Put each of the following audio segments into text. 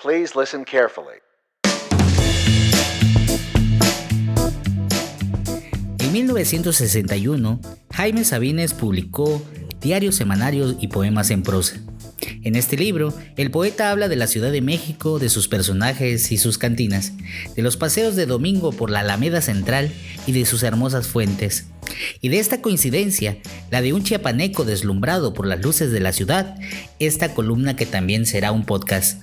Please listen carefully. En 1961, Jaime Sabines publicó Diarios Semanarios y Poemas en prosa. En este libro, el poeta habla de la Ciudad de México, de sus personajes y sus cantinas, de los paseos de domingo por la Alameda Central y de sus hermosas fuentes. Y de esta coincidencia, la de un chiapaneco deslumbrado por las luces de la ciudad, esta columna que también será un podcast.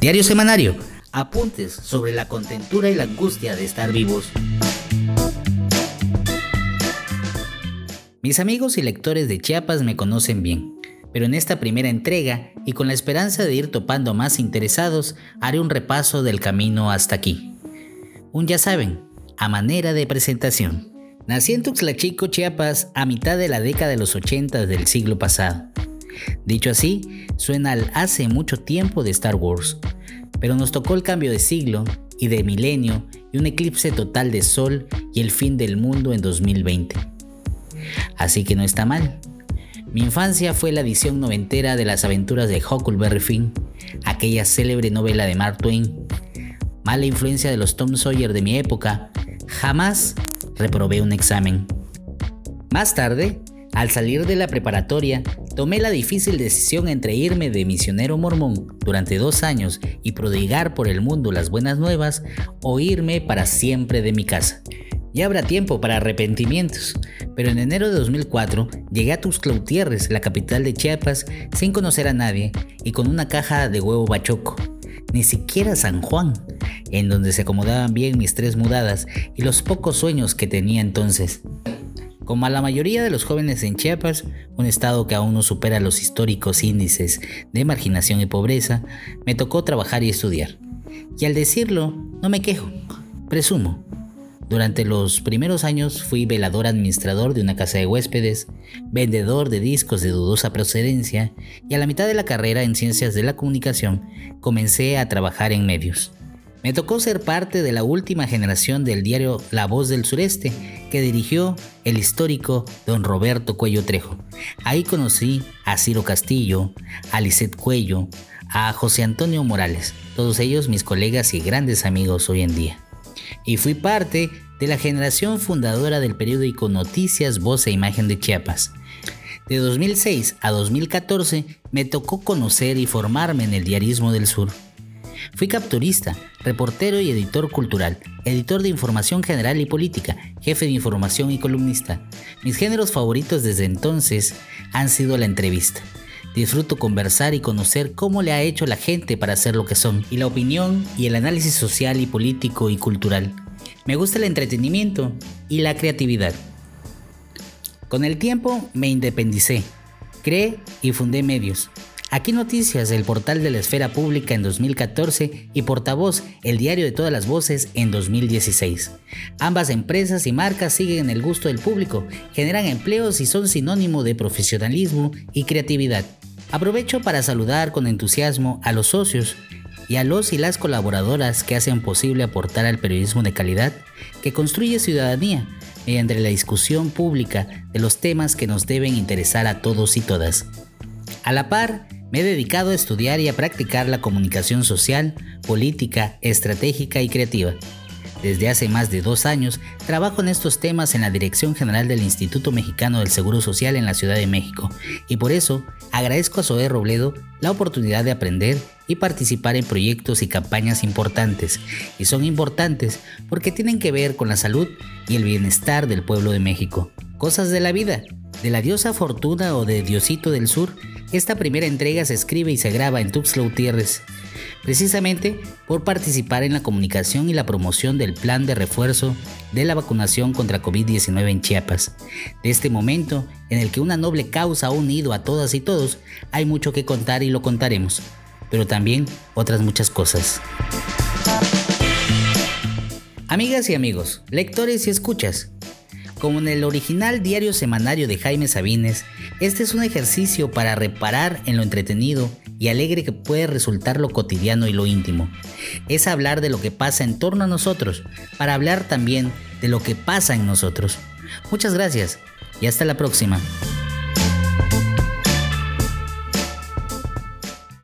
Diario Semanario, apuntes sobre la contentura y la angustia de estar vivos. Mis amigos y lectores de Chiapas me conocen bien pero en esta primera entrega y con la esperanza de ir topando más interesados, haré un repaso del camino hasta aquí. Un ya saben, a manera de presentación. Nací en Tuxtla Chico, Chiapas, a mitad de la década de los 80 del siglo pasado. Dicho así, suena al hace mucho tiempo de Star Wars, pero nos tocó el cambio de siglo y de milenio y un eclipse total de sol y el fin del mundo en 2020. Así que no está mal. Mi infancia fue la edición noventera de las aventuras de Huckleberry Finn, aquella célebre novela de Mark Twain. Mala influencia de los Tom Sawyer de mi época, jamás reprobé un examen. Más tarde, al salir de la preparatoria, tomé la difícil decisión entre irme de misionero mormón durante dos años y prodigar por el mundo las buenas nuevas o irme para siempre de mi casa. Ya habrá tiempo para arrepentimientos, pero en enero de 2004 llegué a Tuxtla la capital de Chiapas, sin conocer a nadie y con una caja de huevo bachoco. Ni siquiera San Juan, en donde se acomodaban bien mis tres mudadas y los pocos sueños que tenía entonces. Como a la mayoría de los jóvenes en Chiapas, un estado que aún no supera los históricos índices de marginación y pobreza, me tocó trabajar y estudiar. Y al decirlo, no me quejo, presumo, durante los primeros años fui velador administrador de una casa de huéspedes, vendedor de discos de dudosa procedencia y a la mitad de la carrera en ciencias de la comunicación comencé a trabajar en medios. Me tocó ser parte de la última generación del diario La Voz del Sureste que dirigió el histórico don Roberto Cuello Trejo. Ahí conocí a Ciro Castillo, a Lisette Cuello, a José Antonio Morales, todos ellos mis colegas y grandes amigos hoy en día y fui parte de la generación fundadora del periódico Noticias Voz e Imagen de Chiapas. De 2006 a 2014 me tocó conocer y formarme en el diarismo del sur. Fui capturista, reportero y editor cultural, editor de información general y política, jefe de información y columnista. Mis géneros favoritos desde entonces han sido la entrevista. Disfruto conversar y conocer cómo le ha hecho la gente para ser lo que son, y la opinión y el análisis social y político y cultural. Me gusta el entretenimiento y la creatividad. Con el tiempo me independicé, creé y fundé medios. Aquí Noticias, el portal de la esfera pública en 2014 y Portavoz, el diario de todas las voces en 2016. Ambas empresas y marcas siguen el gusto del público, generan empleos y son sinónimo de profesionalismo y creatividad. Aprovecho para saludar con entusiasmo a los socios y a los y las colaboradoras que hacen posible aportar al periodismo de calidad que construye ciudadanía mediante la discusión pública de los temas que nos deben interesar a todos y todas. A la par, me he dedicado a estudiar y a practicar la comunicación social, política, estratégica y creativa. Desde hace más de dos años trabajo en estos temas en la Dirección General del Instituto Mexicano del Seguro Social en la Ciudad de México y por eso agradezco a Zoé Robledo la oportunidad de aprender y participar en proyectos y campañas importantes. Y son importantes porque tienen que ver con la salud y el bienestar del pueblo de México. Cosas de la vida, de la diosa Fortuna o de Diosito del Sur, esta primera entrega se escribe y se graba en Tuxtla Gutiérrez precisamente por participar en la comunicación y la promoción del plan de refuerzo de la vacunación contra COVID-19 en Chiapas. De este momento, en el que una noble causa ha unido a todas y todos, hay mucho que contar y lo contaremos, pero también otras muchas cosas. Amigas y amigos, lectores y escuchas, como en el original diario semanario de Jaime Sabines, este es un ejercicio para reparar en lo entretenido y alegre que puede resultar lo cotidiano y lo íntimo. Es hablar de lo que pasa en torno a nosotros, para hablar también de lo que pasa en nosotros. Muchas gracias y hasta la próxima.